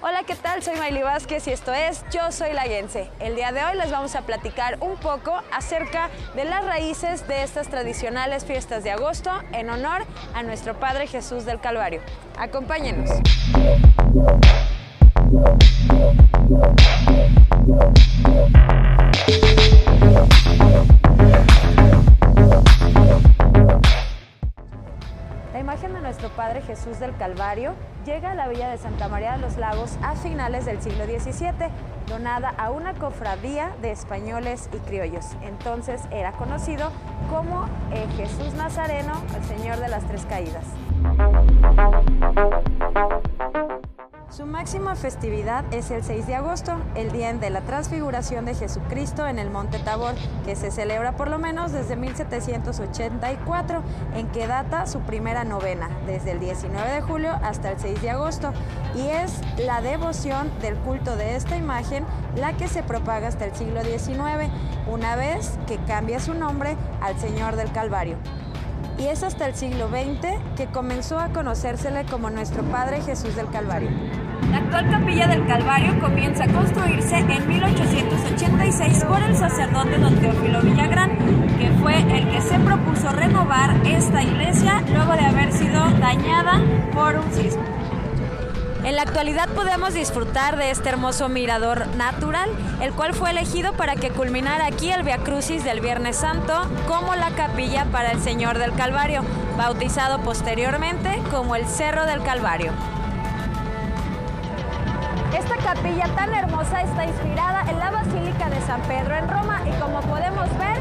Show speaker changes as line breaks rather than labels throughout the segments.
Hola, ¿qué tal? Soy Maily Vázquez y esto es Yo Soy Laguense. El día de hoy les vamos a platicar un poco acerca de las raíces de estas tradicionales fiestas de agosto en honor a nuestro Padre Jesús del Calvario. Acompáñenos. Nuestro Padre Jesús del Calvario llega a la villa de Santa María de los Lagos a finales del siglo XVII, donada a una cofradía de españoles y criollos. Entonces era conocido como eh, Jesús Nazareno, el Señor de las Tres Caídas. Su máxima festividad es el 6 de agosto, el día de la transfiguración de Jesucristo en el Monte Tabor, que se celebra por lo menos desde 1784, en que data su primera novena, desde el 19 de julio hasta el 6 de agosto, y es la devoción del culto de esta imagen la que se propaga hasta el siglo XIX, una vez que cambia su nombre al Señor del Calvario y es hasta el siglo XX que comenzó a conocérsele como nuestro Padre Jesús del Calvario. La actual capilla del Calvario comienza a construirse en 1886 por el sacerdote don Teófilo Villagrán, que fue el que se propuso renovar esta iglesia luego de haber sido dañada por un sismo. En la actualidad podemos disfrutar de este hermoso mirador natural, el cual fue elegido para que culminara aquí el Via Crucis del Viernes Santo como la capilla para el Señor del Calvario, bautizado posteriormente como el Cerro del Calvario. Esta capilla tan hermosa está inspirada en la Basílica de San Pedro en Roma y como podemos ver,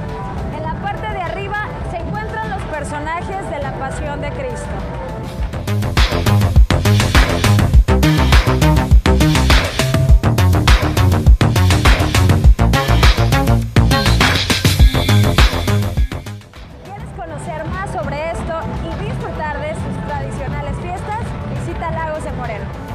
en la parte de arriba se encuentran los personajes de la Pasión de Cristo. disfrutar sus tradicionales fiestas, visita Lagos de Moreno.